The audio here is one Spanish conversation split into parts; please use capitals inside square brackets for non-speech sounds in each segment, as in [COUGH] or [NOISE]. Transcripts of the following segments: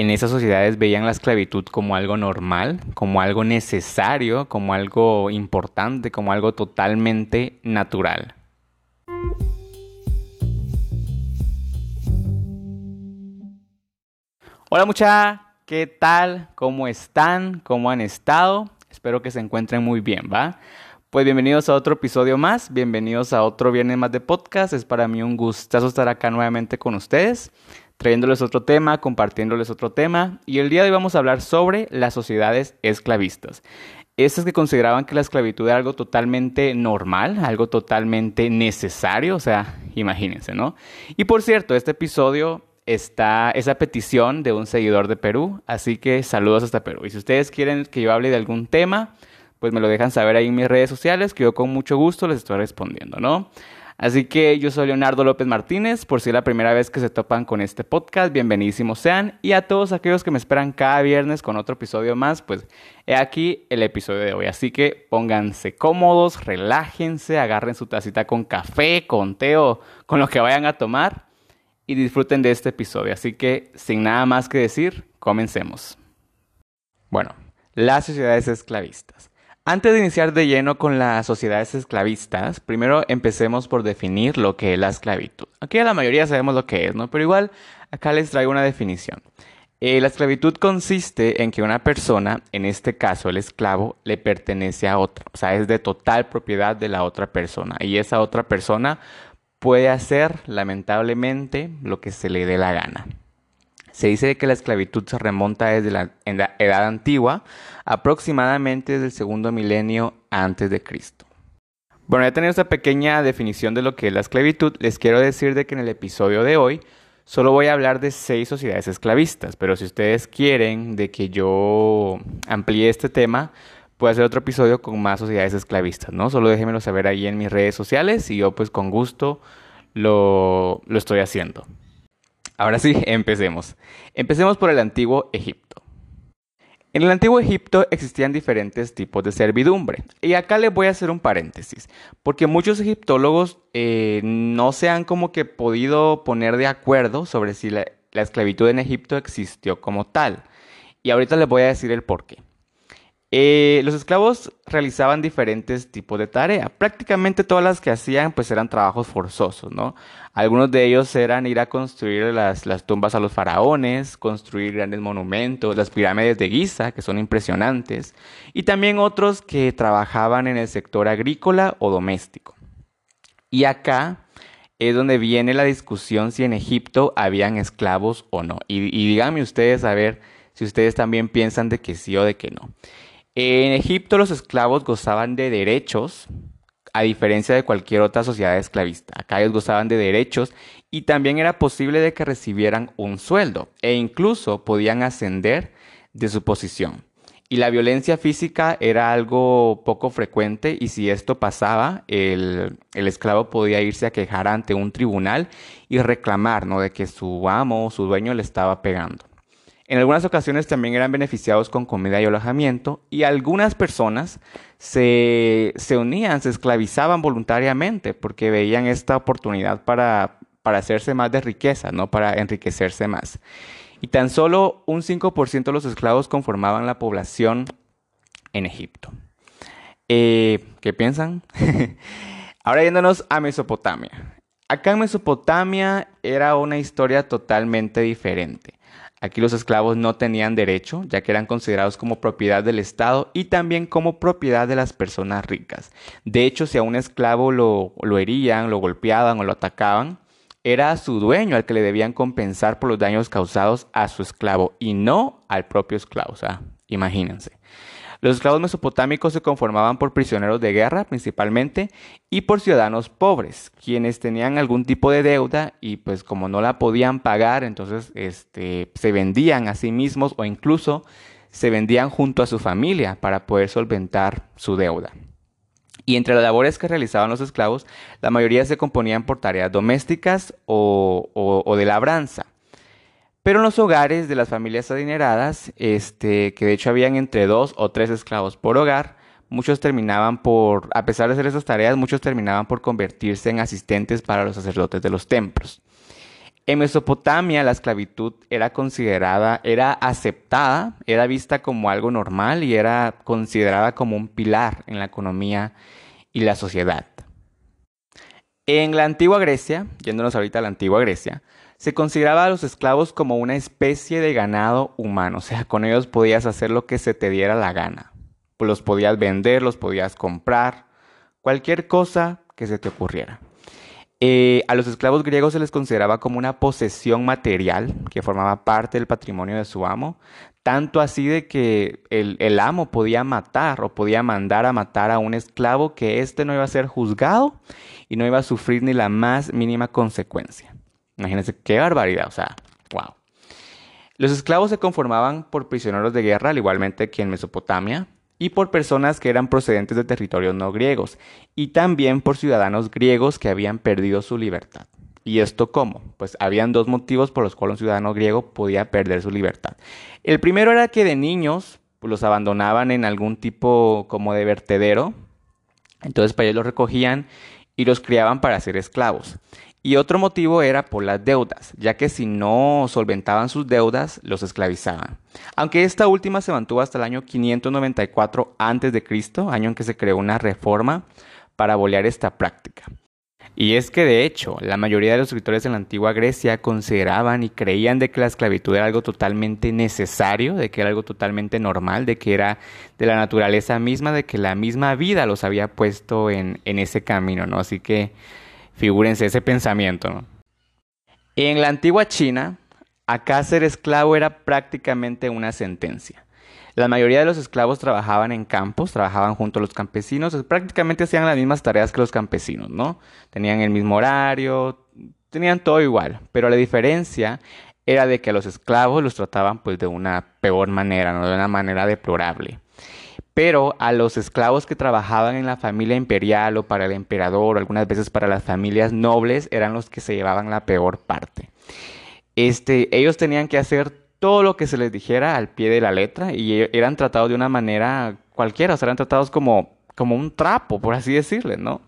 en esas sociedades veían la esclavitud como algo normal, como algo necesario, como algo importante, como algo totalmente natural. Hola mucha, ¿qué tal? ¿Cómo están? ¿Cómo han estado? Espero que se encuentren muy bien, ¿va? Pues bienvenidos a otro episodio más, bienvenidos a otro viernes más de podcast. Es para mí un gustazo estar acá nuevamente con ustedes, trayéndoles otro tema, compartiéndoles otro tema. Y el día de hoy vamos a hablar sobre las sociedades esclavistas. Estas que consideraban que la esclavitud era algo totalmente normal, algo totalmente necesario, o sea, imagínense, ¿no? Y por cierto, este episodio está esa petición de un seguidor de Perú, así que saludos hasta Perú. Y si ustedes quieren que yo hable de algún tema, pues me lo dejan saber ahí en mis redes sociales, que yo con mucho gusto les estoy respondiendo, ¿no? Así que yo soy Leonardo López Martínez, por si es la primera vez que se topan con este podcast, bienvenidísimos sean. Y a todos aquellos que me esperan cada viernes con otro episodio más, pues he aquí el episodio de hoy. Así que pónganse cómodos, relájense, agarren su tacita con café, con té o con lo que vayan a tomar y disfruten de este episodio. Así que sin nada más que decir, comencemos. Bueno, las sociedades esclavistas. Antes de iniciar de lleno con las sociedades esclavistas, primero empecemos por definir lo que es la esclavitud. Aquí la mayoría sabemos lo que es, ¿no? Pero igual acá les traigo una definición. Eh, la esclavitud consiste en que una persona, en este caso el esclavo, le pertenece a otra, o sea, es de total propiedad de la otra persona y esa otra persona puede hacer, lamentablemente, lo que se le dé la gana. Se dice que la esclavitud se remonta desde la, edad antigua, aproximadamente desde el segundo milenio antes de Cristo. Bueno, ya tenido esta pequeña definición de lo que es la esclavitud, les quiero decir de que en el episodio de hoy solo voy a hablar de seis sociedades esclavistas, pero si ustedes quieren de que yo amplíe este tema, puedo hacer otro episodio con más sociedades esclavistas, ¿no? Solo déjenmelo saber ahí en mis redes sociales y yo pues con gusto lo, lo estoy haciendo. Ahora sí, [LAUGHS] empecemos. Empecemos por el antiguo Egipto. En el antiguo Egipto existían diferentes tipos de servidumbre. Y acá les voy a hacer un paréntesis, porque muchos egiptólogos eh, no se han como que podido poner de acuerdo sobre si la, la esclavitud en Egipto existió como tal. Y ahorita les voy a decir el porqué. Eh, los esclavos realizaban diferentes tipos de tareas. Prácticamente todas las que hacían pues eran trabajos forzosos, ¿no? Algunos de ellos eran ir a construir las, las tumbas a los faraones, construir grandes monumentos, las pirámides de Giza, que son impresionantes, y también otros que trabajaban en el sector agrícola o doméstico. Y acá es donde viene la discusión si en Egipto habían esclavos o no. Y, y díganme ustedes a ver si ustedes también piensan de que sí o de que no. En Egipto los esclavos gozaban de derechos, a diferencia de cualquier otra sociedad esclavista. Acá ellos gozaban de derechos y también era posible de que recibieran un sueldo e incluso podían ascender de su posición. Y la violencia física era algo poco frecuente y si esto pasaba, el, esclavo podía irse a quejar ante un tribunal y reclamar ¿no? de que su amo o su dueño le estaba pegando. En algunas ocasiones también eran beneficiados con comida y alojamiento y algunas personas se, unían, se esclavizaban voluntariamente porque veían esta oportunidad para, para hacerse más de riqueza, ¿no? para enriquecerse más. Y tan solo un 5% de los esclavos conformaban la población en Egipto. Eh, ¿Qué piensan? [LAUGHS] Ahora yéndonos a Mesopotamia. Acá en Mesopotamia era una historia totalmente diferente. Aquí los esclavos no tenían derecho, ya que eran considerados como propiedad del Estado y también como propiedad de las personas ricas. De hecho, si a un esclavo lo, herían, lo golpeaban o lo atacaban, era a su dueño al que le debían compensar por los daños causados a su esclavo y no al propio esclavo. Imagínense. Los esclavos mesopotámicos se conformaban por prisioneros de guerra principalmente y por ciudadanos pobres, quienes tenían algún tipo de deuda y pues como no la podían pagar, entonces este, se vendían a sí mismos o incluso se vendían junto a su familia para poder solventar su deuda. Y entre las labores que realizaban los esclavos, la mayoría se componían por tareas domésticas o, o de labranza. Pero en los hogares de las familias adineradas, este, que de hecho habían entre dos o tres esclavos por hogar, muchos terminaban por, a pesar de hacer esas tareas, muchos terminaban por convertirse en asistentes para los sacerdotes de los templos. En Mesopotamia la esclavitud era considerada, era aceptada, era vista como algo normal y era considerada como un pilar en la economía y la sociedad. En la antigua Grecia, yéndonos ahorita a la antigua Grecia, se consideraba a los esclavos como una especie de ganado humano, o sea, con ellos podías hacer lo que se te diera la gana. Los podías vender, los podías comprar, cualquier cosa que se te ocurriera. Eh, a los esclavos griegos se les consideraba como una posesión material que formaba parte del patrimonio de su amo, tanto así de que el, el, amo podía matar o podía mandar a matar a un esclavo que éste no iba a ser juzgado y no iba a sufrir ni la más mínima consecuencia. Imagínense qué barbaridad, o sea, wow. Los esclavos se conformaban por prisioneros de guerra, al igualmente que en Mesopotamia, y por personas que eran procedentes de territorios no griegos, y también por ciudadanos griegos que habían perdido su libertad. ¿Y esto cómo? Pues habían dos motivos por los cuales un ciudadano griego podía perder su libertad. El primero era que de niños los abandonaban en algún tipo como de vertedero, entonces para ellos los recogían y los criaban para ser esclavos. Y otro motivo era por las deudas, ya que si no solventaban sus deudas, los esclavizaban. Aunque esta última se mantuvo hasta el año 594 a.C., año en que se creó una reforma para bolear esta práctica. Y es que de hecho, la mayoría de los escritores en la antigua Grecia consideraban y creían de que la esclavitud era algo totalmente necesario, de que era algo totalmente normal, de que era de la naturaleza misma, de que la misma vida los había puesto en, en ese camino, ¿no? Así que Figúrense ese pensamiento. En la antigua China, acá ser esclavo era prácticamente una sentencia. La mayoría de los esclavos trabajaban en campos, trabajaban junto a los campesinos, prácticamente hacían las mismas tareas que los campesinos, ¿no? Tenían el mismo horario, tenían todo igual, pero la diferencia era de que a los esclavos los trataban pues de una peor manera, ¿no? De una manera deplorable pero a los esclavos que trabajaban en la familia imperial o para el emperador o algunas veces para las familias nobles eran los que se llevaban la peor parte. Este, ellos tenían que hacer todo lo que se les dijera al pie de la letra y e, eran tratados de una manera cualquiera, o sea, eran tratados como, como un trapo, por así decirle, ¿no?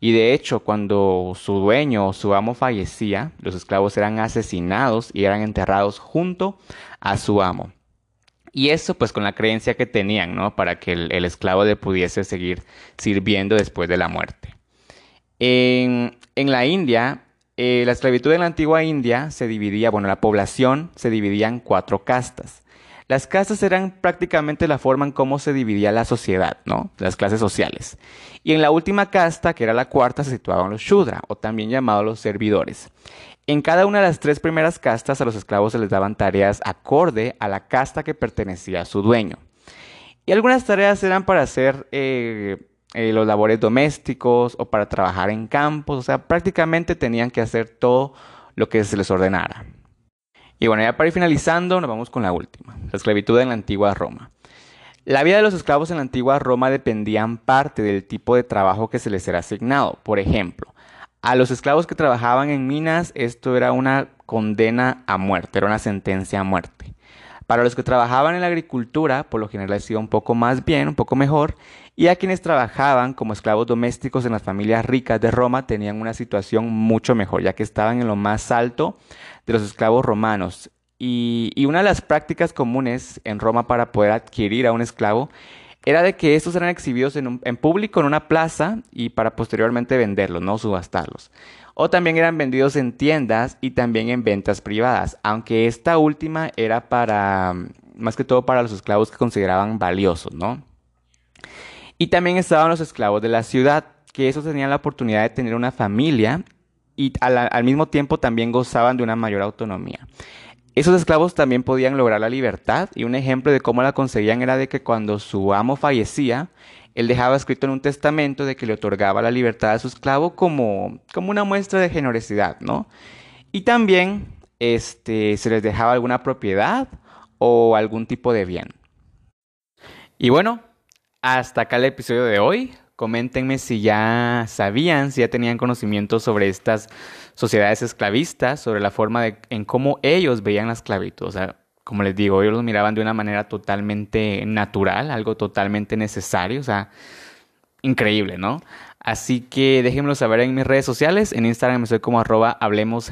Y de hecho, cuando su dueño o su amo fallecía, los esclavos eran asesinados y eran enterrados junto a su amo. Y eso pues con la creencia que tenían, ¿no? Para que el, esclavo le pudiese seguir sirviendo después de la muerte. En, la India, eh, la esclavitud en la antigua India se dividía, bueno, la población se dividía en cuatro castas. Las castas eran prácticamente la forma en cómo se dividía la sociedad, ¿no? Las clases sociales. Y en la última casta, que era la cuarta, se situaban los Shudra, o también llamados los servidores. En cada una de las tres primeras castas a los esclavos se les daban tareas acorde a la casta que pertenecía a su dueño. Y algunas tareas eran para hacer eh, eh, los labores domésticos o para trabajar en campos, o sea, prácticamente tenían que hacer todo lo que se les ordenara. Y bueno, ya para ir finalizando, nos vamos con la última, la esclavitud en la antigua Roma. La vida de los esclavos en la antigua Roma dependía en parte del tipo de trabajo que se les era asignado. Por ejemplo, a los esclavos que trabajaban en minas, esto era una condena a muerte, era una sentencia a muerte. Para los que trabajaban en la agricultura, por lo general les iba un poco más bien, un poco mejor, y a quienes trabajaban como esclavos domésticos en las familias ricas de Roma tenían una situación mucho mejor, ya que estaban en lo más alto de los esclavos romanos. Y, una de las prácticas comunes en Roma para poder adquirir a un esclavo era de que estos eran exhibidos en, público en una plaza y para posteriormente venderlos, no subastarlos. O también eran vendidos en tiendas y también en ventas privadas, aunque esta última era para, más que todo para los esclavos que consideraban valiosos, ¿no? Y también estaban los esclavos de la ciudad, que esos tenían la oportunidad de tener una familia y al mismo tiempo también gozaban de una mayor autonomía. Esos esclavos también podían lograr la libertad y un ejemplo de cómo la conseguían era de que cuando su amo fallecía, él dejaba escrito en un testamento de que le otorgaba la libertad a su esclavo como, como una muestra de generosidad, ¿no? Y también este, se les dejaba alguna propiedad o algún tipo de bien. Y bueno, hasta acá el episodio de hoy. Coméntenme si ya sabían, si ya tenían conocimiento sobre estas sociedades esclavistas, sobre la forma de, en cómo ellos veían la esclavitud. O sea, como les digo, ellos lo miraban de una manera totalmente natural, algo totalmente necesario. O sea, increíble, ¿no? Así que déjenmelo saber en mis redes sociales. En Instagram estoy como arroba Hablemos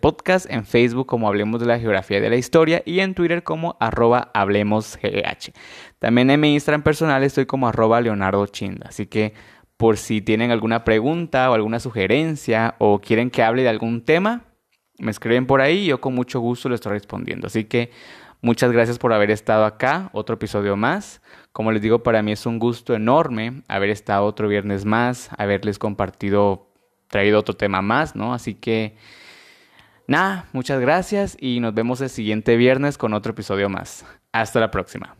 Podcast, en Facebook como Hablemos de la Geografía y de la Historia y en Twitter como arroba Hablemos También en mi Instagram personal estoy como arroba Leonardo Chinda. Así que por si tienen alguna pregunta o alguna sugerencia o quieren que hable de algún tema, me escriben por ahí y yo con mucho gusto les estoy respondiendo. Así que muchas gracias por haber estado acá, otro episodio más. Como les digo, para mí es un gusto enorme haber estado otro viernes más, haberles compartido, traído otro tema más, ¿no? Así que, nada, muchas gracias y nos vemos el siguiente viernes con otro episodio más. Hasta la próxima.